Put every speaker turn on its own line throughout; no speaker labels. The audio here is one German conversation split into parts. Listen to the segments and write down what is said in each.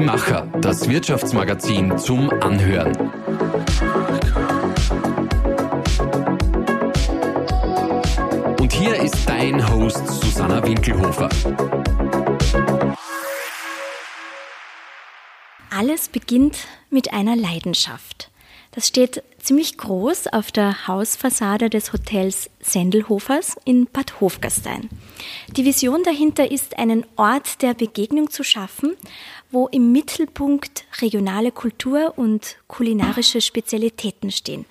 Die Macher, das Wirtschaftsmagazin zum Anhören. Und hier ist dein Host Susanna Winkelhofer.
Alles beginnt mit einer Leidenschaft. Das steht ziemlich groß auf der Hausfassade des Hotels Sendelhofers in Bad Hofgastein. Die Vision dahinter ist, einen Ort der Begegnung zu schaffen, wo im Mittelpunkt regionale Kultur und kulinarische Spezialitäten stehen.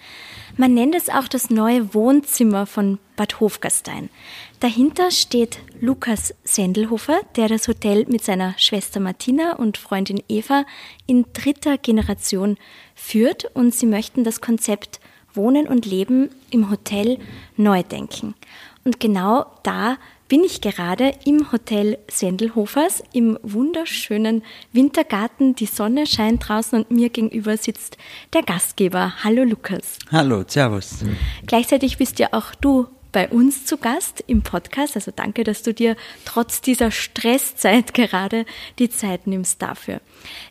Man nennt es auch das neue Wohnzimmer von Bad Hofgastein. Dahinter steht Lukas Sendelhofer, der das Hotel mit seiner Schwester Martina und Freundin Eva in dritter Generation führt und sie möchten das Konzept Wohnen und Leben im Hotel neu denken. Und genau da bin ich gerade im Hotel Sendelhofers im wunderschönen Wintergarten. Die Sonne scheint draußen und mir gegenüber sitzt der Gastgeber. Hallo Lukas.
Hallo, Servus.
Gleichzeitig bist ja auch du bei uns zu Gast im Podcast. Also danke, dass du dir trotz dieser Stresszeit gerade die Zeit nimmst dafür.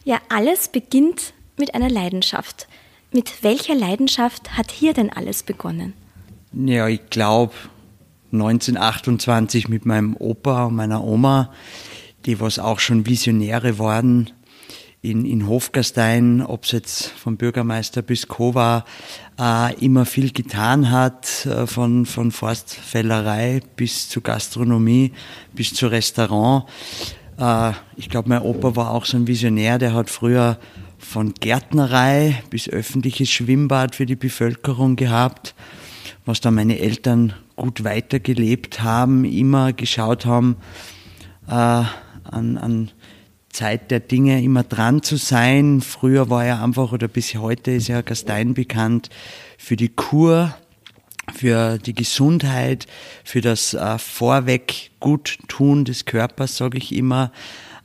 Ja, alles beginnt mit einer Leidenschaft. Mit welcher Leidenschaft hat hier denn alles begonnen?
Ja, ich glaube, 1928 mit meinem Opa und meiner Oma, die was auch schon Visionäre waren in, in Hofgastein, ob es jetzt vom Bürgermeister bis Co. äh, immer viel getan hat, äh, von, von Forstfällerei bis zu Gastronomie, bis zu Restaurant. Äh, ich glaube, mein Opa war auch so ein Visionär, der hat früher von Gärtnerei bis öffentliches Schwimmbad für die Bevölkerung gehabt, was dann meine Eltern gut weitergelebt haben, immer geschaut haben, äh, an, an Zeit der Dinge immer dran zu sein. Früher war er einfach, oder bis heute ist ja Gastein bekannt, für die Kur, für die Gesundheit, für das äh, Vorweg Guttun des Körpers, sage ich immer,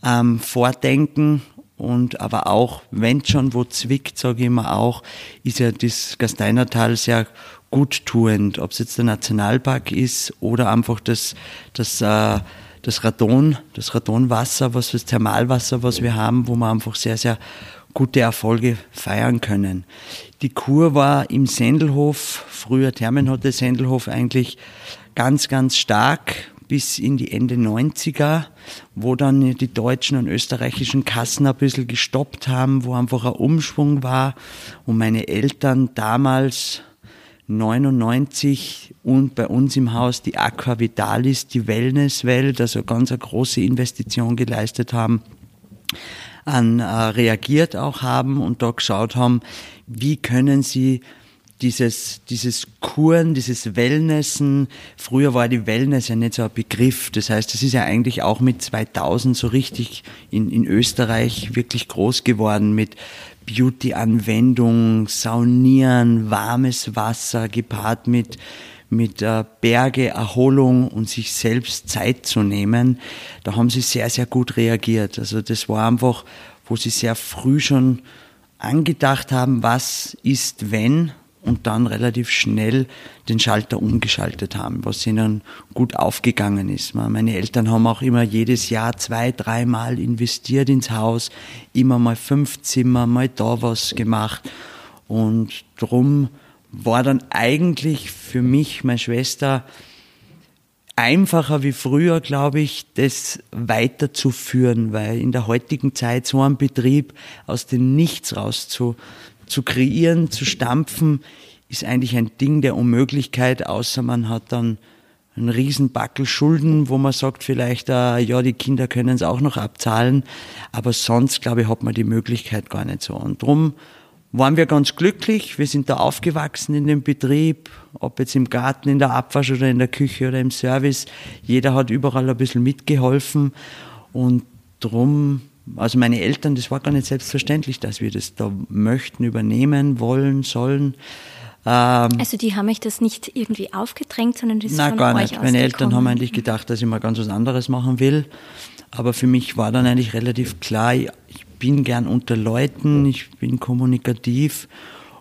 ähm, Vordenken und aber auch, wenn schon wo zwickt, sage ich immer auch, ist ja das Gasteinertal sehr guttuend, ob es jetzt der Nationalpark ist oder einfach das, das, äh, das Radon, das Radonwasser, was das Thermalwasser, was wir haben, wo wir einfach sehr, sehr gute Erfolge feiern können. Die Kur war im Sendelhof, früher Thermenhotel Sendelhof eigentlich ganz, ganz stark bis in die Ende 90er, wo dann die deutschen und österreichischen Kassen ein bisschen gestoppt haben, wo einfach ein Umschwung war und meine Eltern damals 99 und bei uns im Haus die Aqua Vitalis, die Wellnesswelt, also ganz eine große Investition geleistet haben, an äh, reagiert auch haben und da geschaut haben, wie können sie dieses, dieses Kuren, dieses Wellnessen, früher war die Wellness ja nicht so ein Begriff. Das heißt, es ist ja eigentlich auch mit 2000 so richtig in, in Österreich wirklich groß geworden mit Beauty-Anwendung, Saunieren, warmes Wasser gepaart mit mit äh, Berge, Erholung und sich selbst Zeit zu nehmen, da haben sie sehr, sehr gut reagiert. Also das war einfach, wo sie sehr früh schon angedacht haben, was ist, wenn und dann relativ schnell den Schalter umgeschaltet haben, was ihnen gut aufgegangen ist. Meine Eltern haben auch immer jedes Jahr zwei, dreimal investiert ins Haus, immer mal fünf Zimmer, mal da was gemacht und drum war dann eigentlich für mich, meine Schwester, einfacher wie früher, glaube ich, das weiterzuführen, weil in der heutigen Zeit so ein Betrieb aus dem Nichts raus zu, kreieren, zu stampfen, ist eigentlich ein Ding der Unmöglichkeit, außer man hat dann einen riesen Backel Schulden, wo man sagt vielleicht, äh, ja, die Kinder können es auch noch abzahlen, aber sonst, glaube ich, hat man die Möglichkeit gar nicht so. Und drum waren wir ganz glücklich. Wir sind da aufgewachsen in dem Betrieb, ob jetzt im Garten, in der Abwasch oder in der Küche oder im Service. Jeder hat überall ein bisschen mitgeholfen und drum also meine Eltern, das war gar nicht selbstverständlich, dass wir das da möchten, übernehmen, wollen, sollen.
Ähm, also die haben euch das nicht irgendwie aufgedrängt, sondern das ist
Nein, gar nicht. Meine Eltern haben eigentlich gedacht, dass ich mal ganz was anderes machen will. Aber für mich war dann eigentlich relativ klar, ich bin gern unter Leuten, ich bin kommunikativ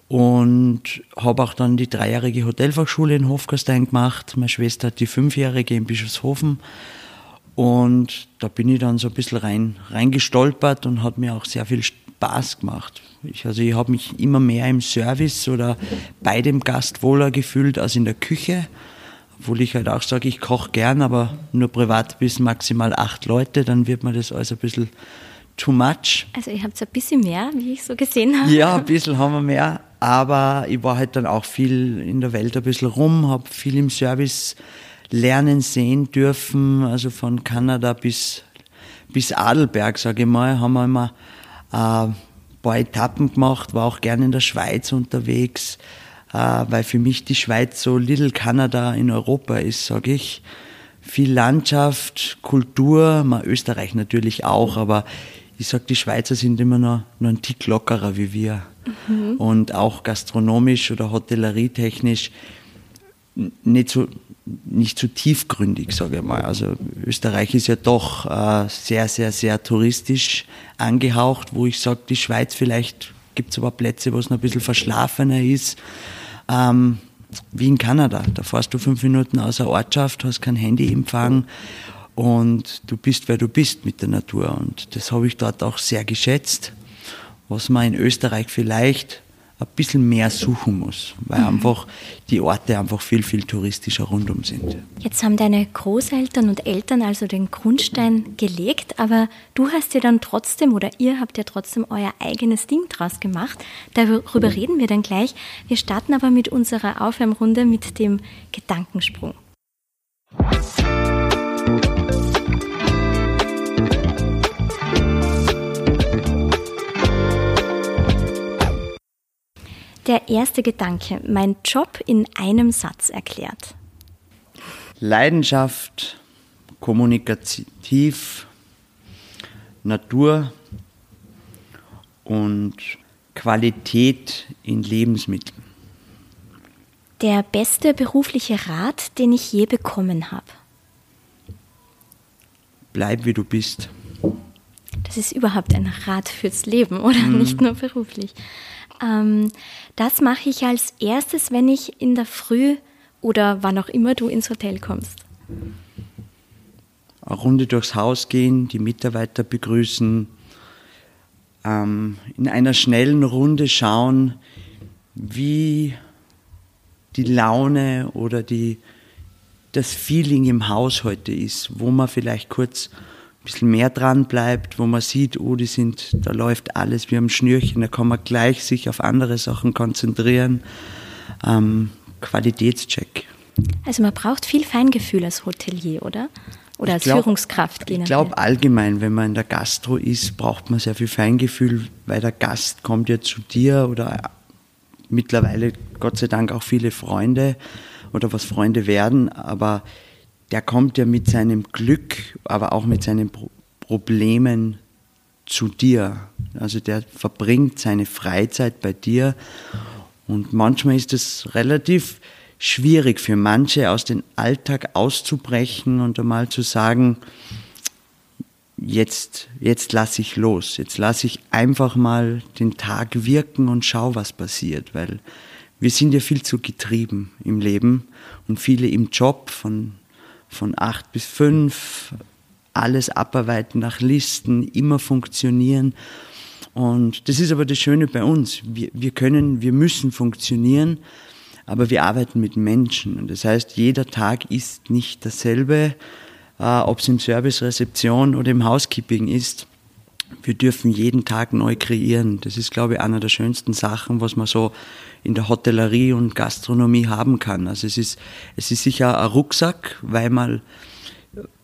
und habe auch dann die dreijährige Hotelfachschule in Hofgastein gemacht. Meine Schwester hat die fünfjährige in Bischofshofen Und da bin ich dann so ein bisschen rein, reingestolpert und hat mir auch sehr viel Spaß gemacht. Ich, also ich habe mich immer mehr im Service oder bei dem Gast wohler gefühlt als in der Küche. Obwohl ich halt auch sage, ich koche gern, aber nur privat bis maximal acht Leute, dann wird mir das alles ein bisschen too much.
Also ihr habt ein bisschen mehr, wie ich so gesehen habe.
Ja, ein bisschen haben wir mehr, aber ich war halt dann auch viel in der Welt ein bisschen rum, habe viel im Service lernen, sehen dürfen, also von Kanada bis, bis Adelberg, sage ich mal, haben wir immer äh, ein paar Etappen gemacht, war auch gerne in der Schweiz unterwegs, äh, weil für mich die Schweiz so Little Kanada in Europa ist, sage ich. Viel Landschaft, Kultur, mal Österreich natürlich auch, aber ich sag, die Schweizer sind immer noch, noch ein Tick lockerer wie wir. Mhm. Und auch gastronomisch oder hotellerietechnisch nicht so, nicht so tiefgründig, sage ich mal. Also Österreich ist ja doch äh, sehr, sehr, sehr touristisch angehaucht, wo ich sage, die Schweiz vielleicht gibt es aber Plätze, wo es noch ein bisschen verschlafener ist. Ähm, wie in Kanada. Da fährst du fünf Minuten aus der Ortschaft, hast kein Handyempfang und du bist, wer du bist mit der Natur. Und das habe ich dort auch sehr geschätzt, was man in Österreich vielleicht ein bisschen mehr suchen muss, weil mhm. einfach die Orte einfach viel, viel touristischer rundum sind.
Jetzt haben deine Großeltern und Eltern also den Grundstein gelegt, aber du hast ja dann trotzdem oder ihr habt ja trotzdem euer eigenes Ding draus gemacht. Darüber mhm. reden wir dann gleich. Wir starten aber mit unserer Aufwärmrunde mit dem Gedankensprung. Der erste Gedanke, mein Job in einem Satz erklärt.
Leidenschaft, kommunikativ, Natur und Qualität in Lebensmitteln.
Der beste berufliche Rat, den ich je bekommen habe.
Bleib wie du bist.
Das ist überhaupt ein Rat fürs Leben, oder? Mhm. Nicht nur beruflich. Ähm, das mache ich als erstes, wenn ich in der Früh oder wann auch immer du ins Hotel kommst.
Eine Runde durchs Haus gehen, die Mitarbeiter begrüßen, ähm, in einer schnellen Runde schauen, wie die Laune oder die, das Feeling im Haus heute ist, wo man vielleicht kurz bisschen mehr dran bleibt, wo man sieht, oh, die sind, da läuft alles wie am Schnürchen, da kann man gleich sich auf andere Sachen konzentrieren. Ähm, Qualitätscheck.
Also man braucht viel Feingefühl als Hotelier, oder? Oder als glaub, Führungskraft?
Ich glaube allgemein, wenn man in der Gastro ist, braucht man sehr viel Feingefühl, weil der Gast kommt ja zu dir oder mittlerweile Gott sei Dank auch viele Freunde oder was Freunde werden, aber der kommt ja mit seinem Glück, aber auch mit seinen Pro Problemen zu dir. Also der verbringt seine Freizeit bei dir. Und manchmal ist es relativ schwierig für manche aus dem Alltag auszubrechen und einmal zu sagen, jetzt, jetzt lasse ich los, jetzt lasse ich einfach mal den Tag wirken und schau, was passiert, weil wir sind ja viel zu getrieben im Leben und viele im Job von von acht bis fünf, alles abarbeiten nach Listen, immer funktionieren. Und das ist aber das Schöne bei uns. Wir, wir können, wir müssen funktionieren, aber wir arbeiten mit Menschen. Und das heißt, jeder Tag ist nicht dasselbe, äh, ob es im Service, Rezeption oder im Housekeeping ist. Wir dürfen jeden Tag neu kreieren. Das ist, glaube ich, einer der schönsten Sachen, was man so in der Hotellerie und Gastronomie haben kann. Also es ist, es ist sicher ein Rucksack, weil mal,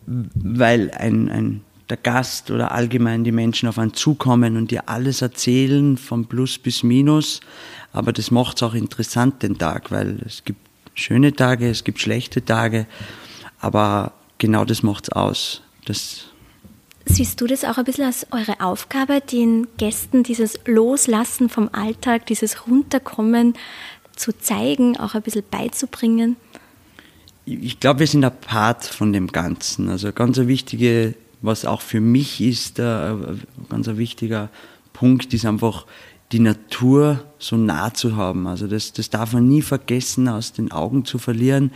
weil ein, ein, der Gast oder allgemein die Menschen auf einen zukommen und dir alles erzählen, von Plus bis Minus. Aber das macht es auch interessant, den Tag, weil es gibt schöne Tage, es gibt schlechte Tage, aber genau das macht es aus. Das,
Siehst du das auch ein bisschen als eure Aufgabe, den Gästen dieses Loslassen vom Alltag, dieses Runterkommen zu zeigen, auch ein bisschen beizubringen?
Ich glaube, wir sind ein Part von dem Ganzen. Also ganz ein wichtige, was auch für mich ist, ein ganz ein wichtiger Punkt ist einfach, die Natur so nah zu haben. Also das, das darf man nie vergessen, aus den Augen zu verlieren,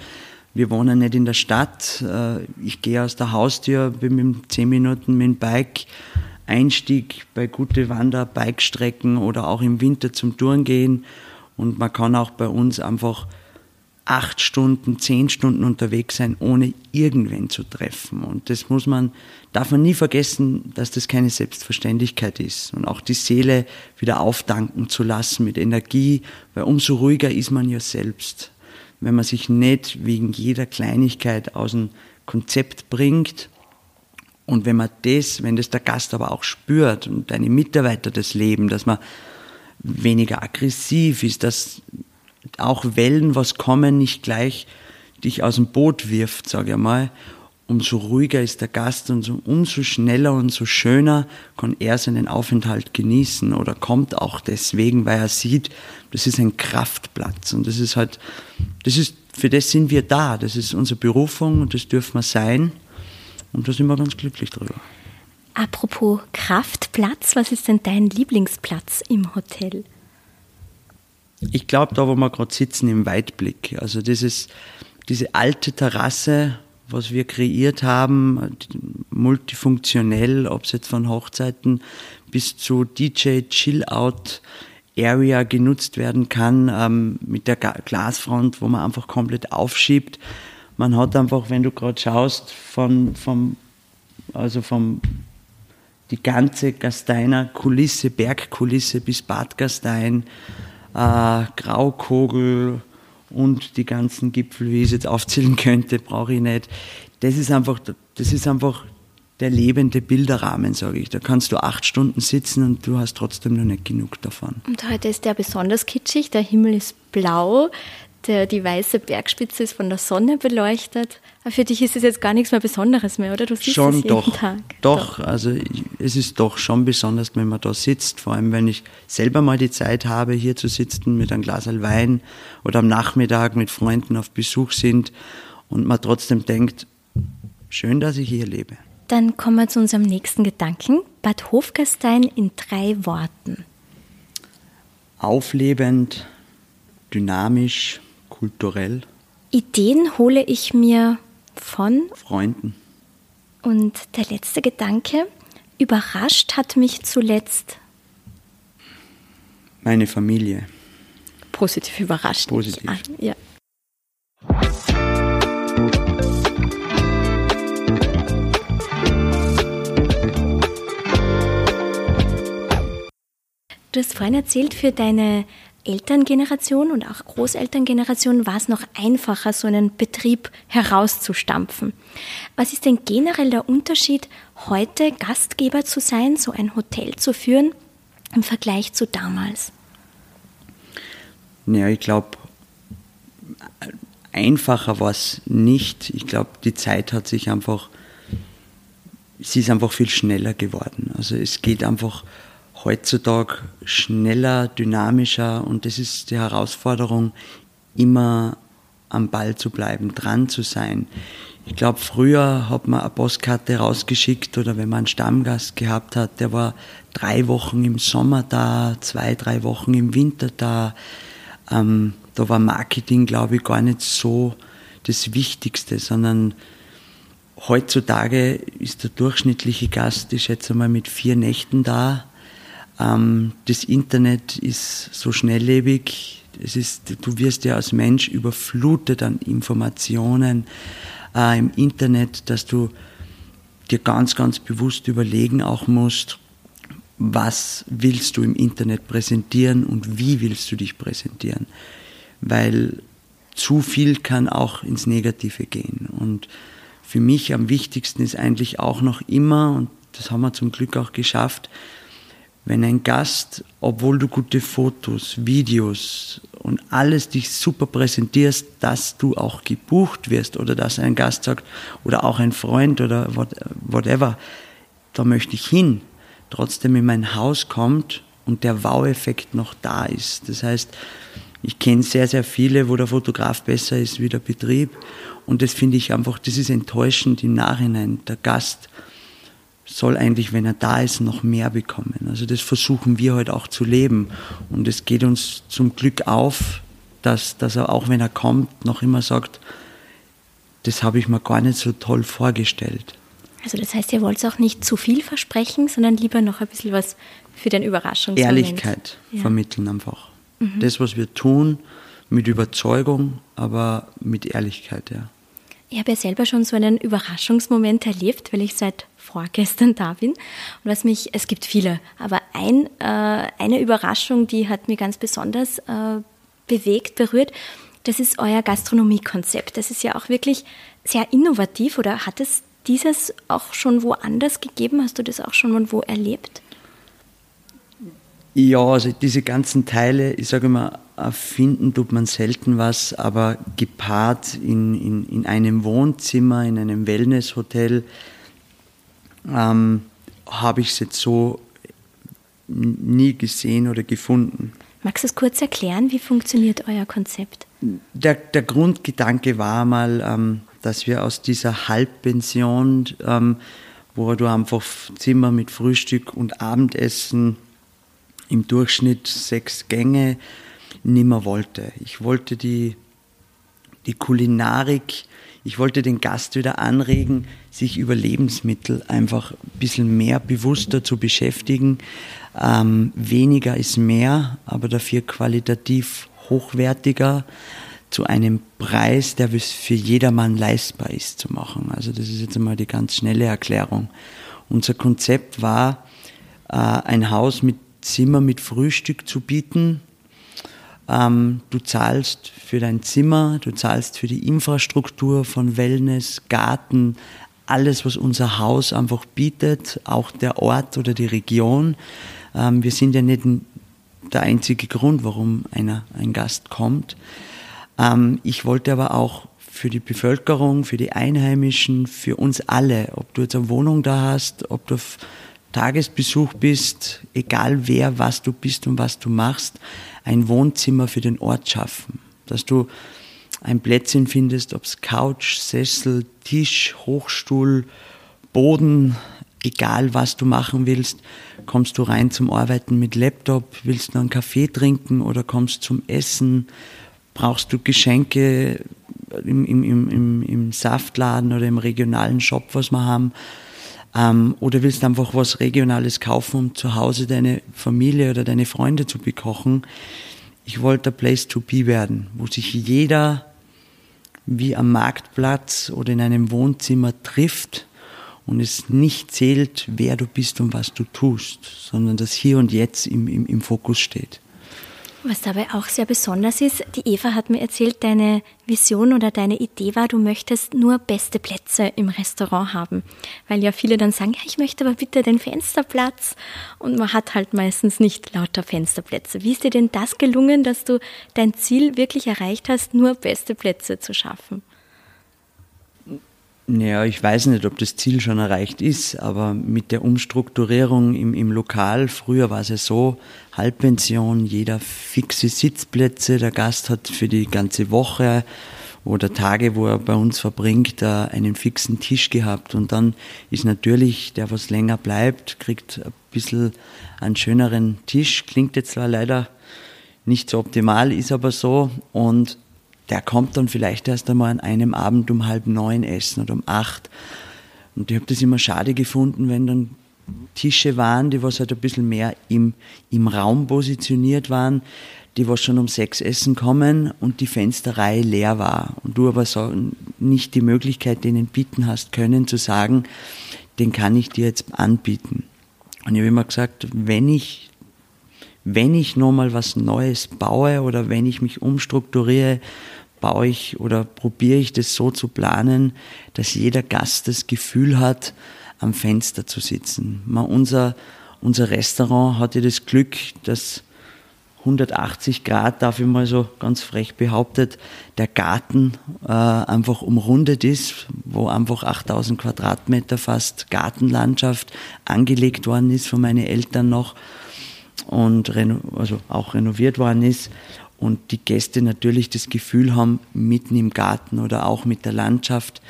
wir wohnen nicht in der Stadt. Äh, ich gehe aus der Haustür, bin mit zehn Minuten mit dem Bike Einstieg bei gute Wander-Bike-Strecken oder auch im Winter zum Touren gehen. Und man kann auch bei uns einfach acht Stunden, zehn Stunden unterwegs sein, ohne irgendwen zu treffen. Und das muss man, darf man nie vergessen, dass das keine Selbstverständlichkeit ist. Und auch die Seele wieder aufdanken zu lassen mit Energie, weil umso ruhiger ist man ja selbst. Wenn man sich nicht wegen jeder Kleinigkeit aus dem Konzept bringt. Und wenn man das, wenn das der Gast aber auch spürt und deine Mitarbeiter das leben, dass man weniger aggressiv ist, dass auch Wellen, was kommen, nicht gleich dich aus dem Boot wirft, sage ich mal, umso ruhiger ist der Gast und so, umso schneller und so schöner kann er seinen Aufenthalt genießen oder kommt auch deswegen, weil er sieht, das ist ein Kraftplatz und das ist halt, das ist, für das sind wir da, das ist unsere Berufung und das dürfen wir sein und da sind wir ganz glücklich drüber.
Apropos Kraftplatz, was ist denn dein Lieblingsplatz im Hotel?
Ich glaube, da wo wir gerade sitzen im Weitblick, also dieses, diese alte Terrasse, was wir kreiert haben, multifunktionell, ob es jetzt von Hochzeiten bis zu DJ Chill-Out Area genutzt werden kann, ähm, mit der Glasfront, wo man einfach komplett aufschiebt. Man hat einfach, wenn du gerade schaust, von, vom, also vom, die ganze Gasteiner Kulisse, Bergkulisse bis Bad Gastein, äh, Graukogel und die ganzen Gipfel, wie ich es jetzt aufzählen könnte, brauche ich nicht. Das ist einfach, das ist einfach der lebende Bilderrahmen, sage ich. Da kannst du acht Stunden sitzen und du hast trotzdem noch nicht genug davon.
Und heute ist der besonders kitschig. Der Himmel ist blau, der, die weiße Bergspitze ist von der Sonne beleuchtet. Aber für dich ist es jetzt gar nichts mehr Besonderes mehr, oder? Du siehst
schon,
es jeden
doch,
Tag.
Doch, also es ist doch schon besonders, wenn man da sitzt. Vor allem, wenn ich selber mal die Zeit habe, hier zu sitzen mit einem Glas Wein oder am Nachmittag mit Freunden auf Besuch sind und man trotzdem denkt, schön, dass ich hier lebe.
Dann kommen wir zu unserem nächsten Gedanken. Bad Hofgastein in drei Worten.
Auflebend, dynamisch, kulturell.
Ideen hole ich mir von
Freunden.
Und der letzte Gedanke, überrascht hat mich zuletzt
meine Familie.
Positiv überrascht.
Positiv.
An, ja. Du hast vorhin erzählt, für deine Elterngeneration und auch Großelterngeneration war es noch einfacher, so einen Betrieb herauszustampfen. Was ist denn generell der Unterschied, heute Gastgeber zu sein, so ein Hotel zu führen, im Vergleich zu damals?
Ja, ich glaube, einfacher war es nicht. Ich glaube, die Zeit hat sich einfach, sie ist einfach viel schneller geworden. Also es geht einfach heutzutage schneller, dynamischer und das ist die Herausforderung, immer am Ball zu bleiben, dran zu sein. Ich glaube, früher hat man eine Postkarte rausgeschickt oder wenn man einen Stammgast gehabt hat, der war drei Wochen im Sommer da, zwei, drei Wochen im Winter da. Ähm, da war Marketing, glaube ich, gar nicht so das Wichtigste, sondern heutzutage ist der durchschnittliche Gast, ich schätze mal, mit vier Nächten da das Internet ist so schnelllebig. Es ist, du wirst ja als Mensch überflutet an Informationen äh, im Internet, dass du dir ganz, ganz bewusst überlegen auch musst, was willst du im Internet präsentieren und wie willst du dich präsentieren. Weil zu viel kann auch ins Negative gehen. Und für mich am wichtigsten ist eigentlich auch noch immer, und das haben wir zum Glück auch geschafft, wenn ein Gast, obwohl du gute Fotos, Videos und alles dich super präsentierst, dass du auch gebucht wirst oder dass ein Gast sagt oder auch ein Freund oder whatever, da möchte ich hin, trotzdem in mein Haus kommt und der Wow-Effekt noch da ist. Das heißt, ich kenne sehr, sehr viele, wo der Fotograf besser ist wie der Betrieb und das finde ich einfach, das ist enttäuschend im Nachhinein. Der Gast soll eigentlich, wenn er da ist, noch mehr bekommen. Also das versuchen wir heute halt auch zu leben. Und es geht uns zum Glück auf, dass, dass er auch, wenn er kommt, noch immer sagt, das habe ich mir gar nicht so toll vorgestellt.
Also das heißt, ihr wollt auch nicht zu viel versprechen, sondern lieber noch ein bisschen was für den Überraschungsmoment.
Ehrlichkeit ja. vermitteln einfach. Mhm. Das, was wir tun, mit Überzeugung, aber mit Ehrlichkeit, ja.
Ich habe ja selber schon so einen Überraschungsmoment erlebt, weil ich seit vorgestern da bin. Und was mich, es gibt viele, aber ein, äh, eine Überraschung, die hat mir ganz besonders äh, bewegt, berührt, das ist euer Gastronomiekonzept. Das ist ja auch wirklich sehr innovativ oder hat es dieses auch schon woanders gegeben? Hast du das auch schon wo erlebt?
Ja, also diese ganzen Teile, ich sage immer, erfinden tut man selten was, aber gepaart in, in, in einem Wohnzimmer, in einem Wellnesshotel, ähm, habe ich es jetzt so nie gesehen oder gefunden.
Magst du es kurz erklären, wie funktioniert euer Konzept?
Der, der Grundgedanke war mal, ähm, dass wir aus dieser Halbpension, ähm, wo du einfach Zimmer mit Frühstück und Abendessen im Durchschnitt sechs Gänge nimmer wollte. Ich wollte die, die Kulinarik, ich wollte den Gast wieder anregen, sich über Lebensmittel einfach ein bisschen mehr bewusster zu beschäftigen. Ähm, weniger ist mehr, aber dafür qualitativ hochwertiger zu einem Preis, der für jedermann leistbar ist zu machen. Also das ist jetzt einmal die ganz schnelle Erklärung. Unser Konzept war, äh, ein Haus mit Zimmer mit Frühstück zu bieten. Ähm, du zahlst für dein Zimmer, du zahlst für die Infrastruktur von Wellness, Garten, alles, was unser Haus einfach bietet, auch der Ort oder die Region. Ähm, wir sind ja nicht der einzige Grund, warum einer, ein Gast kommt. Ähm, ich wollte aber auch für die Bevölkerung, für die Einheimischen, für uns alle, ob du jetzt eine Wohnung da hast, ob du auf Tagesbesuch bist, egal wer, was du bist und was du machst, ein Wohnzimmer für den Ort schaffen. Dass du ein Plätzchen findest, ob es Couch, Sessel, Tisch, Hochstuhl, Boden, egal was du machen willst, kommst du rein zum Arbeiten mit Laptop, willst du einen Kaffee trinken oder kommst zum Essen, brauchst du Geschenke im, im, im, im Saftladen oder im regionalen Shop, was wir haben, ähm, oder willst einfach was Regionales kaufen, um zu Hause deine Familie oder deine Freunde zu bekochen. Ich wollte der Place to be werden, wo sich jeder wie am Marktplatz oder in einem Wohnzimmer trifft und es nicht zählt, wer du bist und was du tust, sondern dass hier und jetzt im, im, im Fokus steht.
Was dabei auch sehr besonders ist, die Eva hat mir erzählt, deine Vision oder deine Idee war, du möchtest nur beste Plätze im Restaurant haben. Weil ja viele dann sagen, ja, ich möchte aber bitte den Fensterplatz. Und man hat halt meistens nicht lauter Fensterplätze. Wie ist dir denn das gelungen, dass du dein Ziel wirklich erreicht hast, nur beste Plätze zu schaffen?
Ja, ich weiß nicht, ob das Ziel schon erreicht ist, aber mit der Umstrukturierung im, im Lokal, früher war es ja so, Halbpension, jeder fixe Sitzplätze, der Gast hat für die ganze Woche oder Tage, wo er bei uns verbringt, einen fixen Tisch gehabt. Und dann ist natürlich der, was länger bleibt, kriegt ein bisschen einen schöneren Tisch. Klingt jetzt zwar leider nicht so optimal, ist aber so. Und der kommt dann vielleicht erst einmal an einem Abend um halb neun essen oder um acht. Und ich habe das immer schade gefunden, wenn dann Tische waren, die was halt ein bisschen mehr im, im Raum positioniert waren, die was schon um sechs essen kommen und die Fensterreihe leer war. Und du aber so nicht die Möglichkeit denen bieten hast können, zu sagen, den kann ich dir jetzt anbieten. Und ich habe immer gesagt, wenn ich, wenn ich nochmal was Neues baue oder wenn ich mich umstrukturiere, baue ich oder probiere ich das so zu planen, dass jeder Gast das Gefühl hat, am Fenster zu sitzen. Man, unser, unser Restaurant hatte das Glück, dass 180 Grad, darf ich mal so ganz frech behauptet, der Garten äh, einfach umrundet ist, wo einfach 8000 Quadratmeter fast Gartenlandschaft angelegt worden ist von meinen Eltern noch und also auch renoviert worden ist und die Gäste natürlich das Gefühl haben, mitten im Garten oder auch mit der Landschaft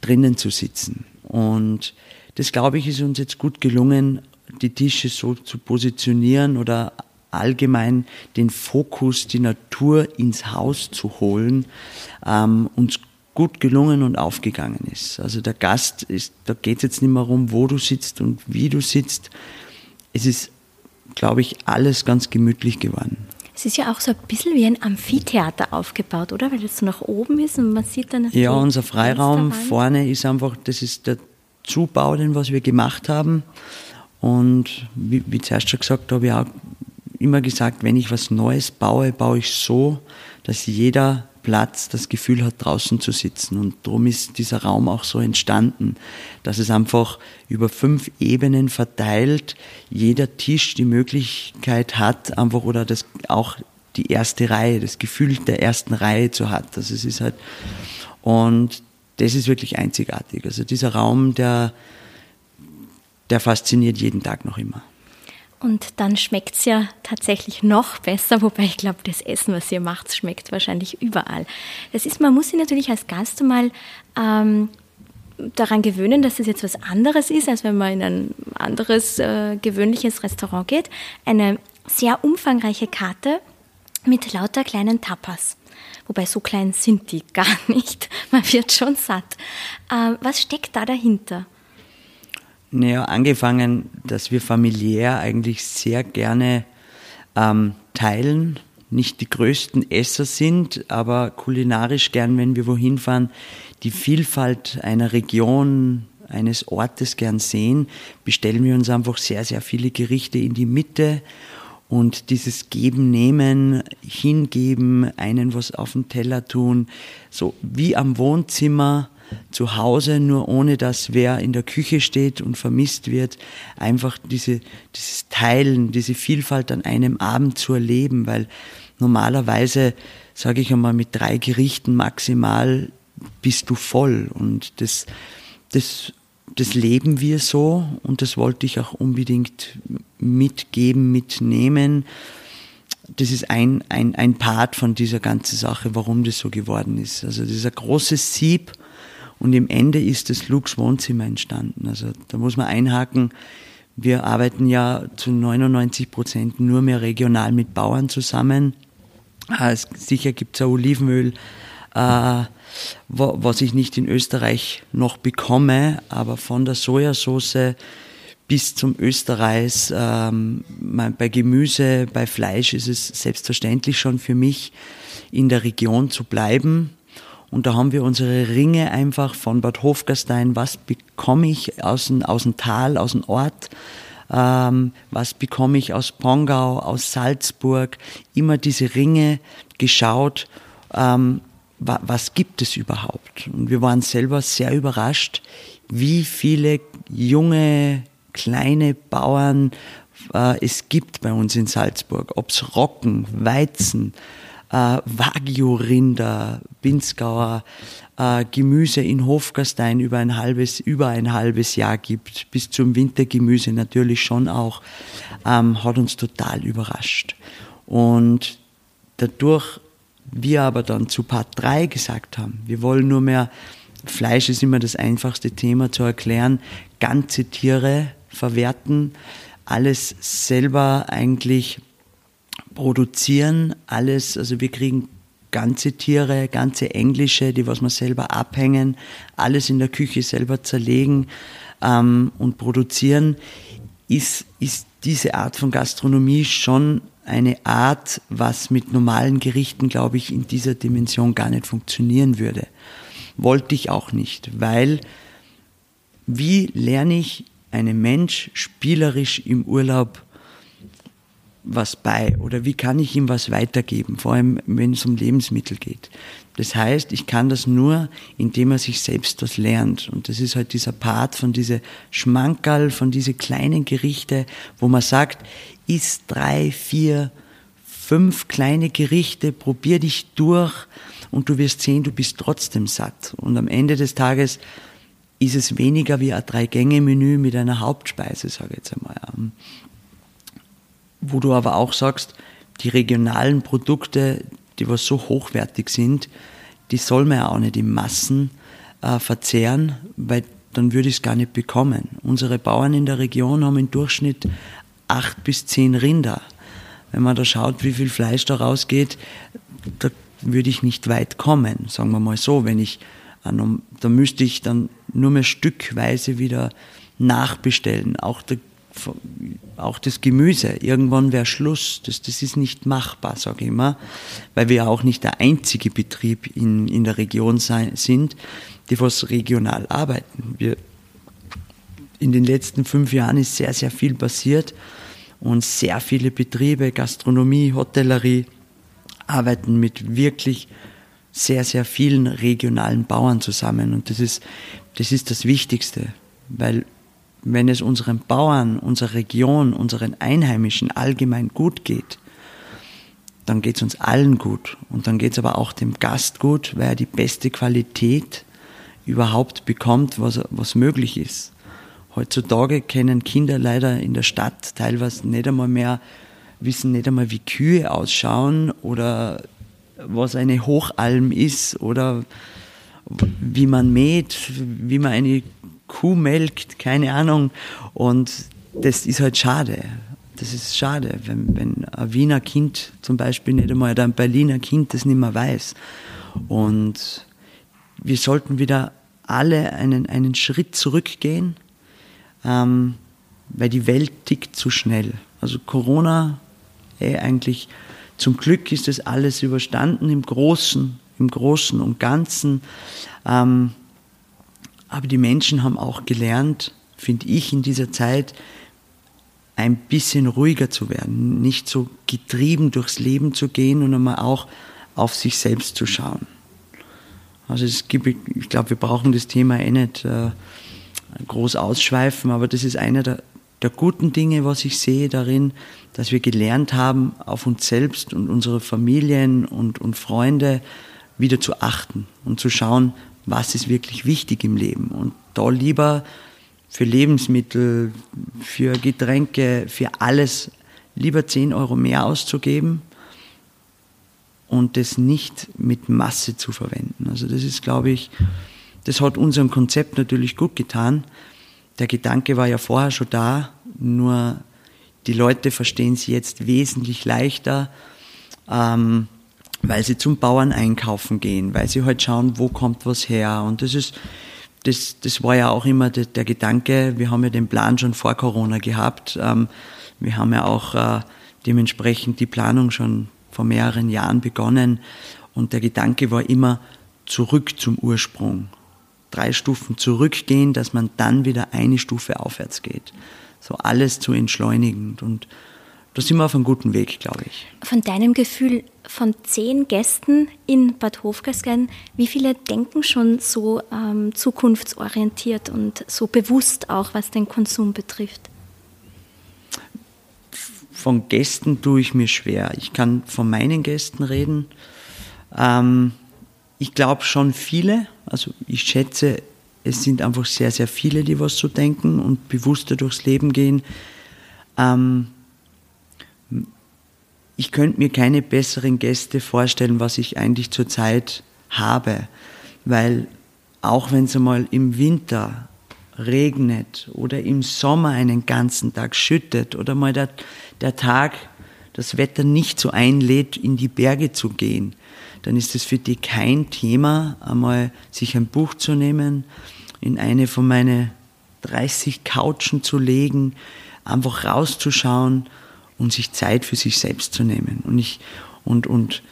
drinnen zu sitzen. Und das, glaube ich, ist uns jetzt gut gelungen, die Tische so zu positionieren oder allgemein den Fokus, die Natur ins Haus zu holen, ähm, uns gut gelungen und aufgegangen ist. Also der Gast ist, da geht es jetzt nicht mehr darum, wo du sitzt und wie du sitzt. Es ist, glaube ich, alles ganz gemütlich geworden.
Es ist ja auch so ein bisschen wie ein Amphitheater aufgebaut, oder? Weil es so nach oben ist und man sieht dann.
Ja, unser Freiraum vorne ist einfach, das ist der Zubau, den was wir gemacht haben. Und wie, wie zuerst schon gesagt habe, ich auch immer gesagt, wenn ich was Neues baue, baue ich so, dass jeder Platz das Gefühl hat, draußen zu sitzen. Und darum ist dieser Raum auch so entstanden, dass es einfach über fünf Ebenen verteilt jeder Tisch die Möglichkeit hat, einfach oder das auch die erste Reihe, das Gefühl der ersten Reihe zu hat. Also es ist halt, und das ist wirklich einzigartig. Also dieser Raum, der, der fasziniert jeden Tag noch immer.
Und dann schmeckt es ja tatsächlich noch besser, wobei ich glaube, das Essen, was ihr macht, schmeckt wahrscheinlich überall. Das ist, man muss sich natürlich als Gast mal ähm, daran gewöhnen, dass es jetzt was anderes ist, als wenn man in ein anderes äh, gewöhnliches Restaurant geht. Eine sehr umfangreiche Karte mit lauter kleinen Tapas. Wobei so klein sind die gar nicht. Man wird schon satt. Äh, was steckt da dahinter?
Naja, angefangen, dass wir familiär eigentlich sehr gerne ähm, teilen, nicht die größten Esser sind, aber kulinarisch gern, wenn wir wohin fahren, die Vielfalt einer Region, eines Ortes gern sehen, bestellen wir uns einfach sehr, sehr viele Gerichte in die Mitte und dieses Geben, Nehmen, Hingeben, einen was auf den Teller tun, so wie am Wohnzimmer, zu Hause, nur ohne dass wer in der Küche steht und vermisst wird, einfach diese, dieses Teilen, diese Vielfalt an einem Abend zu erleben, weil normalerweise, sage ich einmal, mit drei Gerichten maximal bist du voll und das, das, das leben wir so und das wollte ich auch unbedingt mitgeben, mitnehmen. Das ist ein, ein, ein Part von dieser ganzen Sache, warum das so geworden ist. Also dieser große Sieb und im Ende ist das Lux Wohnzimmer entstanden. Also da muss man einhaken. Wir arbeiten ja zu 99 Prozent nur mehr regional mit Bauern zusammen. Äh, sicher gibt es auch Olivenöl, äh, was ich nicht in Österreich noch bekomme, aber von der Sojasauce bis zum Österreich, ähm, bei Gemüse, bei Fleisch ist es selbstverständlich schon für mich, in der Region zu bleiben und da haben wir unsere Ringe einfach von Bad Hofgastein, was bekomme ich aus dem, aus dem Tal, aus dem Ort, ähm, was bekomme ich aus Pongau, aus Salzburg, immer diese Ringe geschaut, ähm, wa was gibt es überhaupt. Und wir waren selber sehr überrascht, wie viele junge, kleine Bauern äh, es gibt bei uns in Salzburg, ob's Rocken, Weizen, äh, Wagyu-Rinder, Binzgauer äh, Gemüse in Hofgastein über ein halbes, über ein halbes Jahr gibt, bis zum Wintergemüse natürlich schon auch, ähm, hat uns total überrascht. Und dadurch, wir aber dann zu Part 3 gesagt haben, wir wollen nur mehr, Fleisch ist immer das einfachste Thema zu erklären, ganze Tiere verwerten, alles selber eigentlich produzieren alles, also wir kriegen ganze Tiere, ganze englische, die was wir selber abhängen, alles in der Küche selber zerlegen ähm, und produzieren, ist, ist diese Art von Gastronomie schon eine Art, was mit normalen Gerichten, glaube ich, in dieser Dimension gar nicht funktionieren würde. Wollte ich auch nicht, weil wie lerne ich einen Mensch spielerisch im Urlaub was bei oder wie kann ich ihm was weitergeben, vor allem wenn es um Lebensmittel geht. Das heißt, ich kann das nur, indem er sich selbst was lernt. Und das ist halt dieser Part von diese Schmankerl, von diese kleinen Gerichte, wo man sagt, isst drei, vier, fünf kleine Gerichte, probier dich durch und du wirst sehen, du bist trotzdem satt. Und am Ende des Tages ist es weniger wie ein Drei-Gänge-Menü mit einer Hauptspeise, sage ich jetzt einmal wo du aber auch sagst, die regionalen Produkte, die was so hochwertig sind, die soll man ja auch nicht in Massen äh, verzehren, weil dann würde ich es gar nicht bekommen. Unsere Bauern in der Region haben im Durchschnitt acht bis zehn Rinder. Wenn man da schaut, wie viel Fleisch da rausgeht, da würde ich nicht weit kommen, sagen wir mal so. Wenn ich Da müsste ich dann nur mehr stückweise wieder nachbestellen. Auch, der, auch das Gemüse. Irgendwann wäre Schluss. Das, das ist nicht machbar, sage ich immer, weil wir auch nicht der einzige Betrieb in, in der Region sein, sind, die was regional arbeiten. Wir, in den letzten fünf Jahren ist sehr, sehr viel passiert und sehr viele Betriebe, Gastronomie, Hotellerie, arbeiten mit wirklich sehr, sehr vielen regionalen Bauern zusammen. Und das ist, das ist das Wichtigste, weil wenn es unseren Bauern, unserer Region, unseren Einheimischen allgemein gut geht, dann geht es uns allen gut. Und dann geht es aber auch dem Gast gut, weil er die beste Qualität überhaupt bekommt, was, was möglich ist. Heutzutage kennen Kinder leider in der Stadt teilweise nicht einmal mehr, wissen nicht einmal, wie Kühe ausschauen oder was eine Hochalm ist oder wie man mäht, wie man eine Kuh melkt, keine Ahnung. Und das ist halt schade. Das ist schade, wenn, wenn ein Wiener Kind zum Beispiel nicht einmal oder ein Berliner Kind das nicht mehr weiß. Und wir sollten wieder alle einen, einen Schritt zurückgehen, ähm, weil die Welt tickt zu schnell. Also Corona, eh, eigentlich zum Glück ist das alles überstanden im Großen, im Großen und Ganzen. Ähm, aber die Menschen haben auch gelernt, finde ich, in dieser Zeit ein bisschen ruhiger zu werden, nicht so getrieben durchs Leben zu gehen und einmal auch auf sich selbst zu schauen. Also es gibt, ich glaube, wir brauchen das Thema eh nicht äh, groß ausschweifen, aber das ist einer der, der guten Dinge, was ich sehe darin, dass wir gelernt haben, auf uns selbst und unsere Familien und, und Freunde wieder zu achten und zu schauen, was ist wirklich wichtig im Leben. Und da lieber für Lebensmittel, für Getränke, für alles lieber 10 Euro mehr auszugeben und das nicht mit Masse zu verwenden. Also das ist, glaube ich, das hat unserem Konzept natürlich gut getan. Der Gedanke war ja vorher schon da, nur die Leute verstehen sie jetzt wesentlich leichter, ähm, weil sie zum Bauern einkaufen gehen, weil sie halt schauen, wo kommt was her. Und das ist, das, das war ja auch immer der, der Gedanke. Wir haben ja den Plan schon vor Corona gehabt. Ähm, wir haben ja auch äh, dementsprechend die Planung schon vor mehreren Jahren begonnen. Und der Gedanke war immer zurück zum Ursprung. Drei Stufen zurückgehen, dass man dann wieder eine Stufe aufwärts geht so alles zu entschleunigen. Und da sind wir auf einem guten Weg, glaube ich.
Von deinem Gefühl von zehn Gästen in Bad Hofgastein, wie viele denken schon so ähm, zukunftsorientiert und so bewusst auch, was den Konsum betrifft?
Von Gästen tue ich mir schwer. Ich kann von meinen Gästen reden. Ähm, ich glaube schon viele. Also ich schätze es sind einfach sehr, sehr viele, die was so denken und bewusster durchs Leben gehen. Ähm, ich könnte mir keine besseren Gäste vorstellen, was ich eigentlich zurzeit habe, weil auch wenn es einmal im Winter regnet oder im Sommer einen ganzen Tag schüttet oder mal der, der Tag, das Wetter nicht so einlädt, in die Berge zu gehen, dann ist es für die kein Thema, einmal sich ein Buch zu nehmen, in eine von meinen 30 Couchen zu legen, einfach rauszuschauen und sich Zeit für sich selbst zu nehmen und ich und und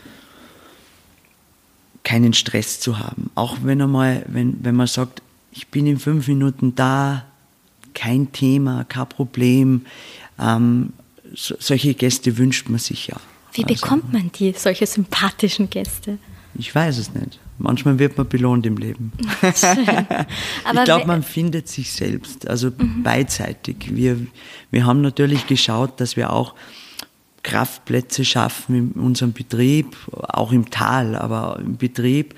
keinen Stress zu haben. Auch wenn einmal, wenn, wenn man sagt, ich bin in fünf Minuten da, kein Thema, kein Problem. Ähm, so, solche Gäste wünscht man sich ja.
Wie also, bekommt man die, solche sympathischen Gäste?
Ich weiß es nicht. Manchmal wird man belohnt im Leben. ich glaube, man findet sich selbst, also mhm. beidseitig. Wir, wir haben natürlich geschaut, dass wir auch Kraftplätze schaffen in unserem Betrieb, auch im Tal, aber im Betrieb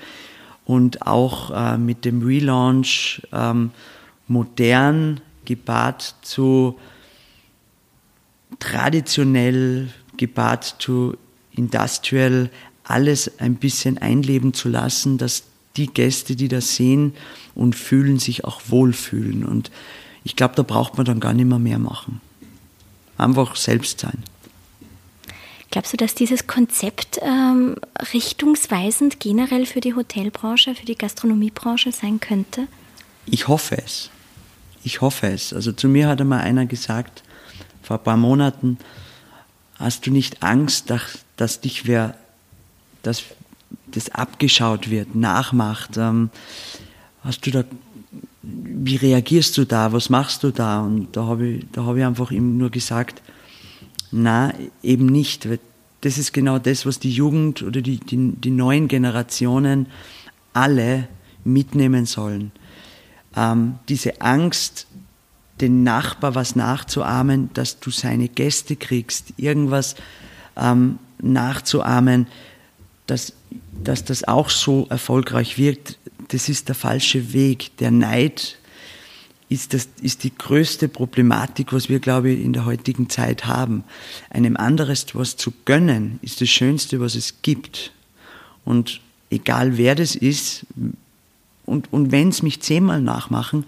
und auch äh, mit dem Relaunch ähm, modern gepaart zu traditionell gepaart zu industrial alles ein bisschen einleben zu lassen, dass die Gäste, die das sehen und fühlen, sich auch wohlfühlen. Und ich glaube, da braucht man dann gar nicht mehr mehr machen. Einfach selbst sein.
Glaubst du, dass dieses Konzept ähm, richtungsweisend generell für die Hotelbranche, für die Gastronomiebranche sein könnte?
Ich hoffe es. Ich hoffe es. Also zu mir hat einmal einer gesagt, vor ein paar Monaten, hast du nicht Angst, dass, dass dich wer, dass das abgeschaut wird, nachmacht? Ähm, hast du da, wie reagierst du da? Was machst du da? Und da habe ich, da habe ich einfach ihm nur gesagt, na, eben nicht. Das ist genau das, was die Jugend oder die, die, die neuen Generationen alle mitnehmen sollen. Ähm, diese Angst, den Nachbar was nachzuahmen, dass du seine Gäste kriegst, irgendwas ähm, nachzuahmen, dass, dass das auch so erfolgreich wirkt, das ist der falsche Weg. Der Neid ist, das, ist die größte Problematik, was wir, glaube ich, in der heutigen Zeit haben. Einem anderes was zu gönnen, ist das Schönste, was es gibt. Und egal wer das ist, und, und wenn es mich zehnmal nachmachen,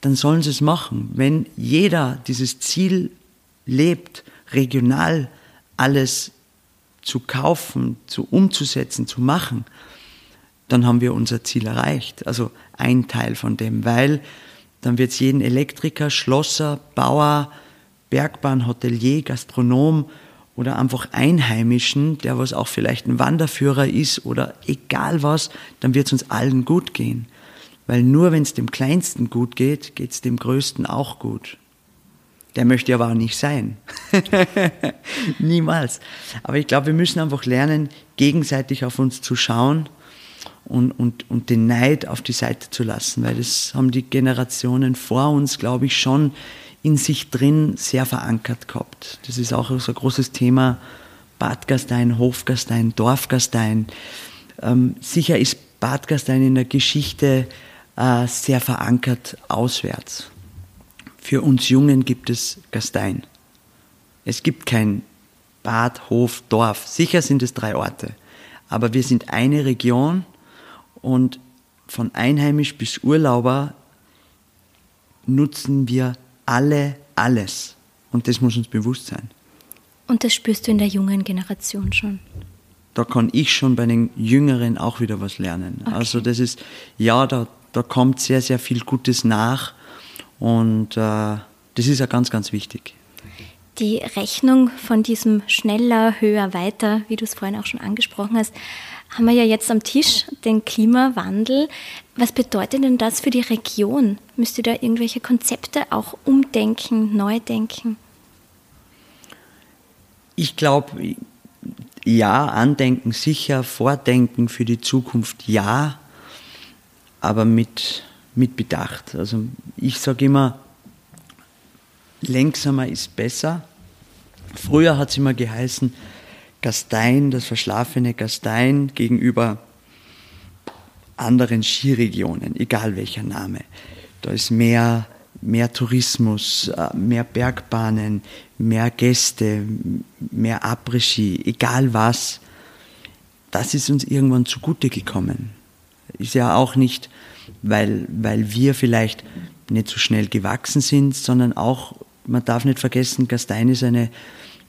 dann sollen sie es machen. Wenn jeder dieses Ziel lebt, regional alles zu kaufen, zu umzusetzen, zu machen, dann haben wir unser Ziel erreicht. Also ein Teil von dem, weil dann wird es jeden Elektriker, Schlosser, Bauer, Bergbahn, Hotelier, Gastronom oder einfach Einheimischen, der was auch vielleicht ein Wanderführer ist oder egal was, dann wird es uns allen gut gehen. Weil nur wenn es dem Kleinsten gut geht, geht es dem Größten auch gut. Der möchte aber auch nicht sein. Niemals. Aber ich glaube, wir müssen einfach lernen, gegenseitig auf uns zu schauen und, und, und den Neid auf die Seite zu lassen, weil das haben die Generationen vor uns, glaube ich, schon in sich drin sehr verankert gehabt. Das ist auch so ein großes Thema, Bad Gastein, Hofgastein, Dorfgastein. Ähm, sicher ist Bad Gastein in der Geschichte äh, sehr verankert auswärts. Für uns Jungen gibt es Gastein. Es gibt kein Bad, Hof, Dorf. Sicher sind es drei Orte. Aber wir sind eine Region und von einheimisch bis Urlauber nutzen wir alle alles. Und das muss uns bewusst sein.
Und das spürst du in der jungen Generation schon?
Da kann ich schon bei den Jüngeren auch wieder was lernen. Okay. Also das ist, ja, da, da kommt sehr, sehr viel Gutes nach. Und äh, das ist ja ganz, ganz wichtig.
Die Rechnung von diesem schneller, höher, weiter, wie du es vorhin auch schon angesprochen hast, haben wir ja jetzt am Tisch, den Klimawandel. Was bedeutet denn das für die Region? Müsst ihr da irgendwelche Konzepte auch umdenken, neu denken?
Ich glaube, ja, andenken sicher, vordenken für die Zukunft ja, aber mit, mit Bedacht. Also ich sage immer, längsamer ist besser. Früher hat es immer geheißen, Gastein, das verschlafene Gastein gegenüber anderen Skiregionen, egal welcher Name. Da ist mehr, mehr Tourismus, äh, mehr Bergbahnen, mehr Gäste, mehr Après-Ski, egal was. Das ist uns irgendwann zugute gekommen. Ist ja auch nicht, weil, weil wir vielleicht nicht so schnell gewachsen sind, sondern auch, man darf nicht vergessen, Gastein ist eine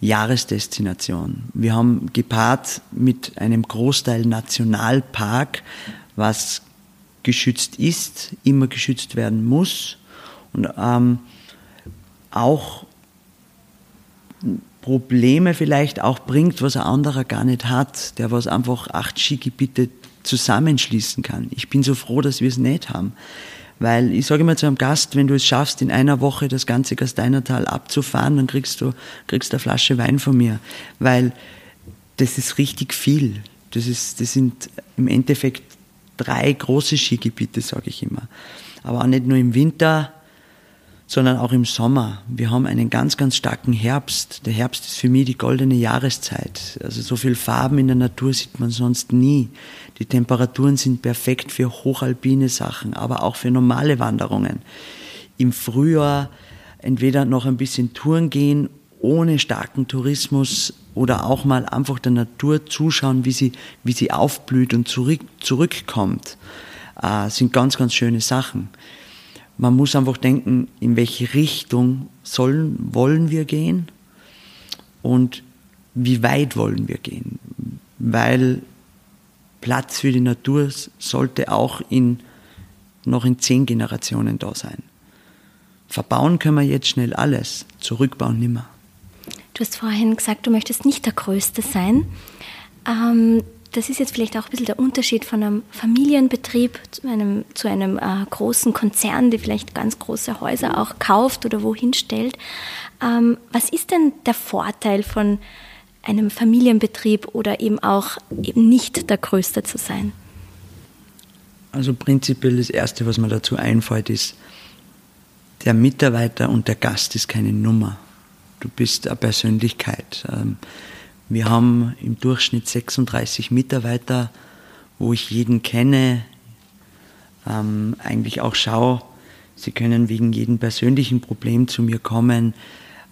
Jahresdestination. Wir haben gepaart mit einem Großteil Nationalpark, was geschützt ist, immer geschützt werden muss und ähm, auch Probleme vielleicht auch bringt, was ein anderer gar nicht hat, der was einfach acht Skigebiete zusammenschließen kann. Ich bin so froh, dass wir es nicht haben. Weil ich sage immer zu einem Gast, wenn du es schaffst, in einer Woche das ganze Gasteinertal abzufahren, dann kriegst du, kriegst eine Flasche Wein von mir. Weil das ist richtig viel. Das, ist, das sind im Endeffekt drei große Skigebiete, sage ich immer. Aber auch nicht nur im Winter, sondern auch im Sommer. Wir haben einen ganz, ganz starken Herbst. Der Herbst ist für mich die goldene Jahreszeit. Also so viel Farben in der Natur sieht man sonst nie. Die Temperaturen sind perfekt für hochalpine Sachen, aber auch für normale Wanderungen. Im Frühjahr entweder noch ein bisschen Touren gehen ohne starken Tourismus oder auch mal einfach der Natur zuschauen, wie sie, wie sie aufblüht und zurück, zurückkommt, äh, sind ganz, ganz schöne Sachen man muss einfach denken, in welche Richtung sollen, wollen wir gehen und wie weit wollen wir gehen? Weil Platz für die Natur sollte auch in, noch in zehn Generationen da sein. Verbauen können wir jetzt schnell alles, zurückbauen nimmer.
Du hast vorhin gesagt, du möchtest nicht der Größte sein. Ähm, das ist jetzt vielleicht auch ein bisschen der Unterschied von einem Familienbetrieb zu einem, zu einem äh, großen Konzern, der vielleicht ganz große Häuser auch kauft oder wohin stellt. Ähm, was ist denn der Vorteil von einem Familienbetrieb oder eben auch eben nicht der Größte zu sein?
Also prinzipiell das Erste, was mir dazu einfällt, ist, der Mitarbeiter und der Gast ist keine Nummer. Du bist eine Persönlichkeit. Ähm, wir haben im Durchschnitt 36 Mitarbeiter, wo ich jeden kenne, ähm, eigentlich auch schaue, sie können wegen jedem persönlichen Problem zu mir kommen.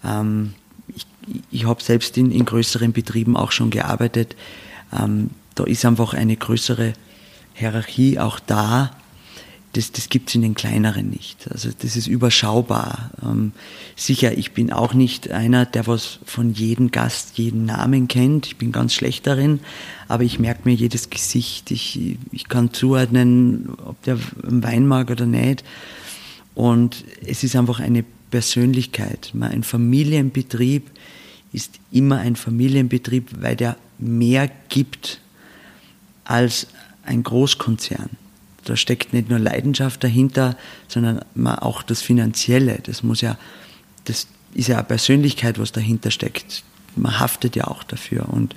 Ähm, ich ich habe selbst in, in, größeren Betrieben auch schon gearbeitet. Ähm, da ist einfach eine größere Hierarchie auch da das, das gibt es in den kleineren nicht. Also das ist überschaubar. Ähm, sicher, ich bin auch nicht einer, der was von jedem Gast jeden Namen kennt. Ich bin ganz schlecht darin, aber ich merke mir jedes Gesicht. Ich, ich kann zuordnen, ob der Wein mag oder nicht. Und es ist einfach eine Persönlichkeit. Ein Familienbetrieb ist immer ein Familienbetrieb, weil der mehr gibt als ein Großkonzern da steckt nicht nur Leidenschaft dahinter, sondern auch das Finanzielle. Das muss ja, das ist ja eine Persönlichkeit, was dahinter steckt. Man haftet ja auch dafür und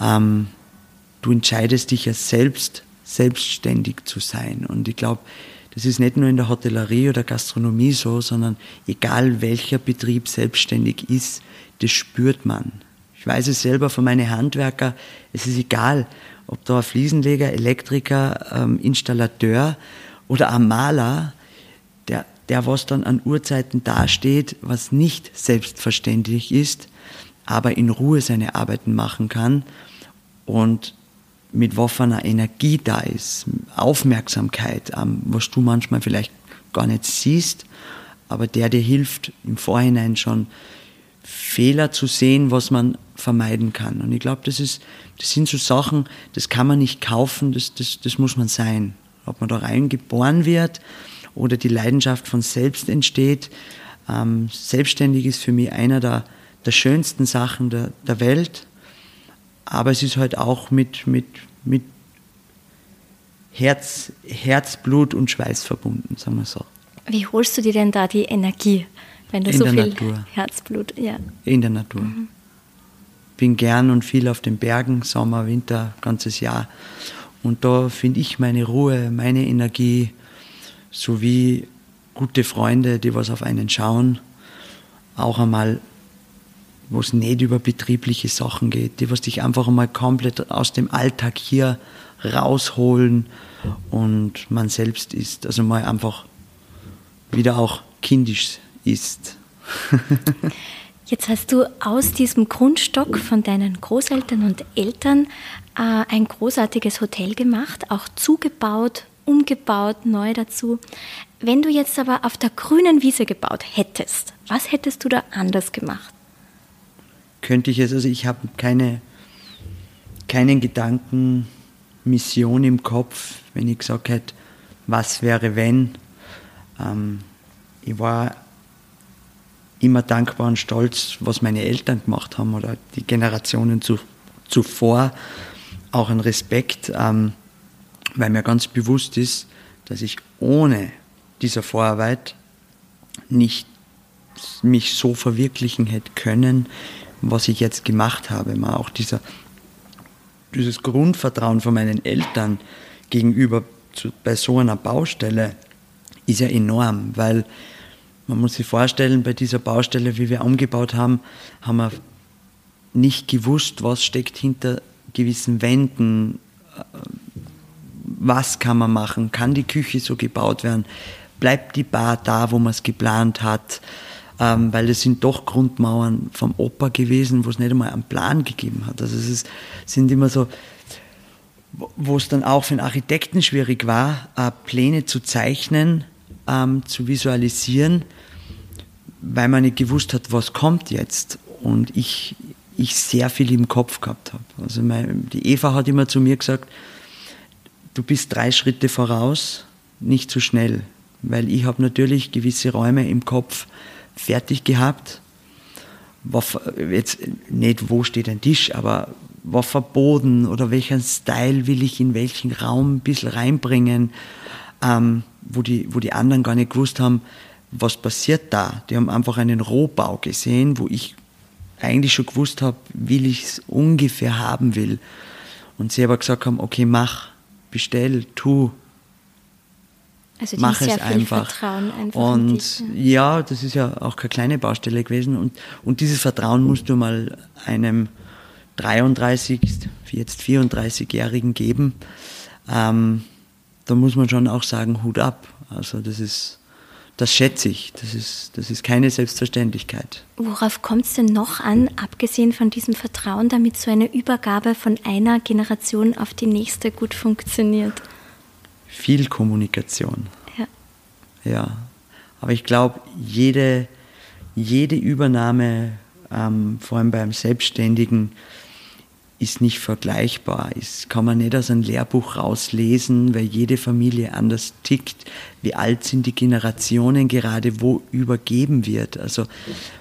ähm, du entscheidest dich ja selbst, selbstständig zu sein. Und ich glaube, das ist nicht nur in der Hotellerie oder Gastronomie so, sondern egal welcher Betrieb selbstständig ist, das spürt man. Ich weiß es selber von meinen Handwerker, es ist egal, ob da ein Fliesenleger, Elektriker, ähm, Installateur oder ein Maler, der, der was dann an Uhrzeiten dasteht, was nicht selbstverständlich ist, aber in Ruhe seine Arbeiten machen kann und mit einer Energie da ist, Aufmerksamkeit, ähm, was du manchmal vielleicht gar nicht siehst, aber der dir hilft, im Vorhinein schon Fehler zu sehen, was man vermeiden kann. Und ich glaube, das, das sind so Sachen, das kann man nicht kaufen, das, das, das muss man sein. Ob man da rein geboren wird oder die Leidenschaft von selbst entsteht. Ähm, selbstständig ist für mich einer der, der schönsten Sachen der, der Welt. Aber es ist halt auch mit, mit, mit Herz, Herzblut und Schweiß verbunden, sagen wir so.
Wie holst du dir denn da die Energie, wenn du
In
so
der
viel
Natur.
Herzblut, ja.
In der Natur. Mhm bin gern und viel auf den Bergen, Sommer, Winter, ganzes Jahr. Und da finde ich meine Ruhe, meine Energie, sowie gute Freunde, die was auf einen schauen, auch einmal, wo es nicht über betriebliche Sachen geht, die was dich einfach einmal komplett aus dem Alltag hier rausholen und man selbst ist, also mal einfach wieder auch kindisch ist.
Jetzt hast du aus diesem Grundstock von deinen Großeltern und Eltern äh, ein großartiges Hotel gemacht, auch zugebaut, umgebaut, neu dazu. Wenn du jetzt aber auf der grünen Wiese gebaut hättest, was hättest du da anders gemacht?
Könnte ich es, also ich habe keine, keinen Gedanken, Mission im Kopf, wenn ich gesagt hätte, was wäre wenn. Ähm, ich war immer dankbar und stolz, was meine Eltern gemacht haben oder die Generationen zu, zuvor. Auch ein Respekt, ähm, weil mir ganz bewusst ist, dass ich ohne dieser Vorarbeit nicht mich so verwirklichen hätte können, was ich jetzt gemacht habe. Auch dieser, dieses Grundvertrauen von meinen Eltern gegenüber zu, bei so einer Baustelle ist ja enorm, weil man muss sich vorstellen, bei dieser Baustelle, wie wir umgebaut haben, haben wir nicht gewusst, was steckt hinter gewissen Wänden, was kann man machen, kann die Küche so gebaut werden, bleibt die Bar da, wo man es geplant hat, ähm, weil es sind doch Grundmauern vom Opa gewesen, wo es nicht einmal einen Plan gegeben hat. Also es ist, sind immer so, wo es dann auch für den Architekten schwierig war, äh, Pläne zu zeichnen, ähm, zu visualisieren, weil man nicht gewusst hat, was kommt jetzt. Und ich ich sehr viel im Kopf gehabt habe. Also mein, die Eva hat immer zu mir gesagt, du bist drei Schritte voraus, nicht zu schnell, weil ich habe natürlich gewisse Räume im Kopf fertig gehabt. Jetzt nicht, wo steht ein Tisch, aber was verboten oder welchen Style will ich in welchen Raum ein bisschen reinbringen, ähm, wo, die, wo die anderen gar nicht gewusst haben, was passiert da. Die haben einfach einen Rohbau gesehen, wo ich eigentlich schon gewusst habe, wie ich es ungefähr haben will. Und sie aber gesagt haben, okay, mach, bestell, tu.
Also
mach
es
einfach.
Vertrauen einfach
und
dich, ja.
ja. das ist ja auch keine kleine Baustelle gewesen. Und, und dieses Vertrauen musst du mal einem 33, jetzt 34-Jährigen geben. Ähm, da muss man schon auch sagen, Hut ab. Also das ist, das schätze ich. Das ist, das ist keine Selbstverständlichkeit.
Worauf kommt es denn noch an, abgesehen von diesem Vertrauen, damit so eine Übergabe von einer Generation auf die nächste gut funktioniert?
Viel Kommunikation.
Ja.
Ja. Aber ich glaube, jede, jede Übernahme, ähm, vor allem beim Selbstständigen, ist nicht vergleichbar. Das kann man nicht aus einem Lehrbuch rauslesen, weil jede Familie anders tickt. Wie alt sind die Generationen gerade, wo übergeben wird? Also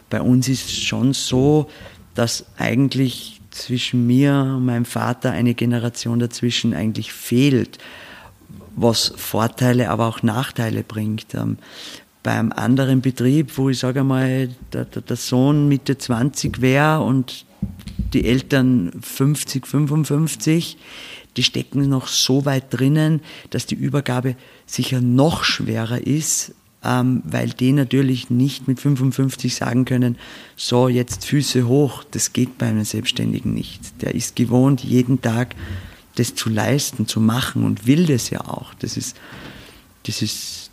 bei uns ist es schon so, dass eigentlich zwischen mir und meinem Vater eine Generation dazwischen eigentlich fehlt, was Vorteile, aber auch Nachteile bringt. Ähm, beim anderen Betrieb, wo ich sage mal, der, der Sohn Mitte 20 wäre und die Eltern 50, 55, die stecken noch so weit drinnen, dass die Übergabe sicher noch schwerer ist, ähm, weil die natürlich nicht mit 55 sagen können, so jetzt Füße hoch, das geht bei einem Selbstständigen nicht. Der ist gewohnt, jeden Tag das zu leisten, zu machen und will das ja auch. Das ist, das ist,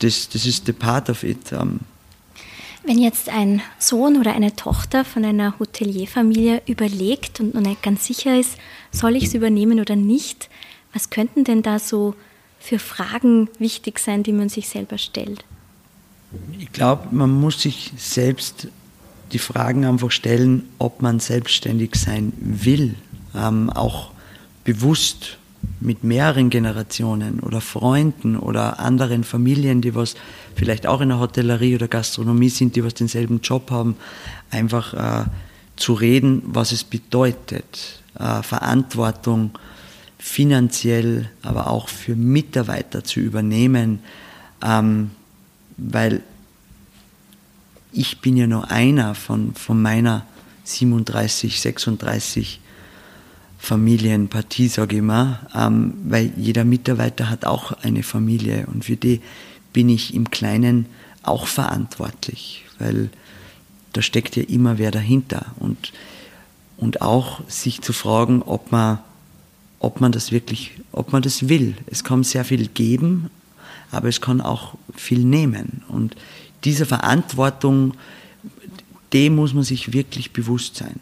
das, das ist the part of it.
Wenn jetzt ein Sohn oder eine Tochter von einer Hotelierfamilie überlegt und noch nicht ganz sicher ist, soll ich es übernehmen oder nicht, was könnten denn da so für Fragen wichtig sein, die man sich selber stellt?
Ich glaube, man muss sich selbst die Fragen einfach stellen, ob man selbstständig sein will, ähm, auch bewusst mit mehreren Generationen oder Freunden oder anderen Familien, die was vielleicht auch in der Hotellerie oder Gastronomie sind, die was denselben Job haben, einfach äh, zu reden, was es bedeutet, äh, Verantwortung finanziell, aber auch für Mitarbeiter zu übernehmen, ähm, weil ich bin ja nur einer von, von meiner 37, 36 Familienpartie, sage ich mal, ähm, weil jeder Mitarbeiter hat auch eine Familie und für die bin ich im Kleinen auch verantwortlich, weil da steckt ja immer wer dahinter und, und auch sich zu fragen, ob man, ob man das wirklich, ob man das will. Es kann sehr viel geben, aber es kann auch viel nehmen und diese Verantwortung, dem muss man sich wirklich bewusst sein.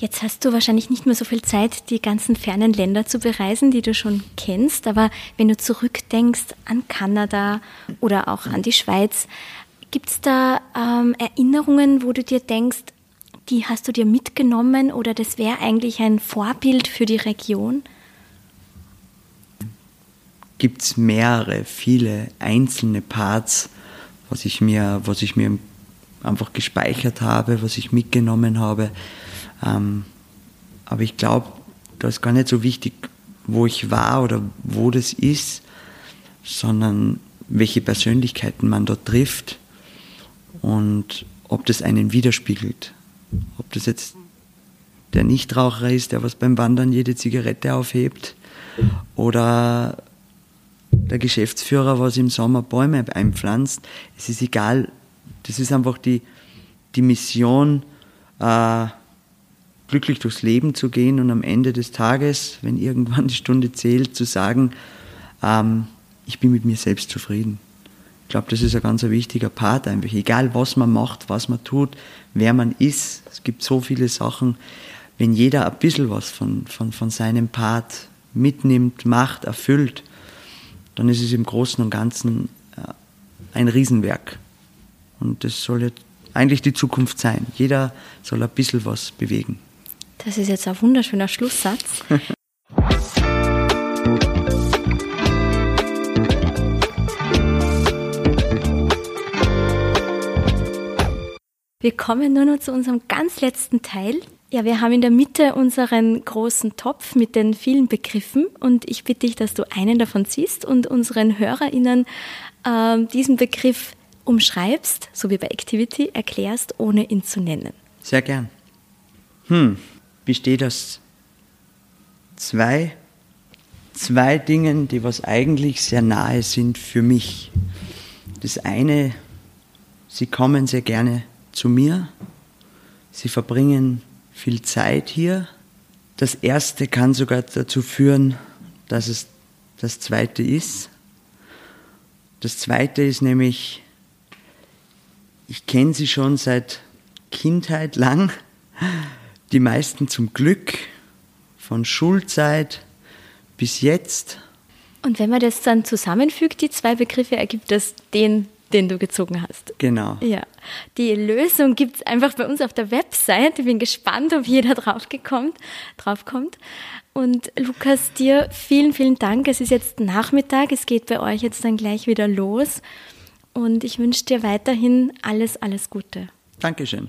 Jetzt hast du wahrscheinlich nicht mehr so viel Zeit, die ganzen fernen Länder zu bereisen, die du schon kennst, aber wenn du zurückdenkst an Kanada oder auch an die Schweiz, gibt es da ähm, Erinnerungen, wo du dir denkst, die hast du dir mitgenommen oder das wäre eigentlich ein Vorbild für die Region?
Gibt es mehrere, viele einzelne Parts, was ich mir, was ich mir einfach gespeichert habe, was ich mitgenommen habe. Ähm, aber ich glaube, da ist gar nicht so wichtig, wo ich war oder wo das ist, sondern welche Persönlichkeiten man dort trifft und ob das einen widerspiegelt. Ob das jetzt der Nichtraucher ist, der was beim Wandern jede Zigarette aufhebt oder der Geschäftsführer, was im Sommer Bäume einpflanzt. Es ist egal. Das ist einfach die, die Mission, äh, glücklich durchs Leben zu gehen und am Ende des Tages, wenn irgendwann die Stunde zählt, zu sagen, ähm, ich bin mit mir selbst zufrieden. Ich glaube, das ist ein ganz wichtiger Part einfach. Egal, was man macht, was man tut, wer man ist. Es gibt so viele Sachen. Wenn jeder ein bisschen was von, von, von seinem Part mitnimmt, macht, erfüllt, dann ist es im Großen und Ganzen äh, ein Riesenwerk. Und das soll, eigentlich die Zukunft sein. Jeder soll ein bisschen was bewegen.
Das ist jetzt ein wunderschöner Schlusssatz. Wir kommen nur noch zu unserem ganz letzten Teil. Ja, wir haben in der Mitte unseren großen Topf mit den vielen Begriffen und ich bitte dich, dass du einen davon ziehst und unseren HörerInnen äh, diesen Begriff umschreibst, so wie bei Activity, erklärst, ohne ihn zu nennen.
Sehr gern. Hm, besteht aus zwei, zwei Dingen, die was eigentlich sehr nahe sind für mich. Das eine, sie kommen sehr gerne zu mir. Sie verbringen viel Zeit hier. Das erste kann sogar dazu führen, dass es das zweite ist. Das zweite ist nämlich, ich kenne sie schon seit Kindheit lang, die meisten zum Glück, von Schulzeit bis jetzt.
Und wenn man das dann zusammenfügt, die zwei Begriffe, ergibt das den den du gezogen hast.
Genau.
Ja. Die Lösung gibt es einfach bei uns auf der Website. Ich bin gespannt, ob jeder draufgekommt, draufkommt. Und Lukas, dir vielen, vielen Dank. Es ist jetzt Nachmittag. Es geht bei euch jetzt dann gleich wieder los. Und ich wünsche dir weiterhin alles, alles Gute.
Dankeschön.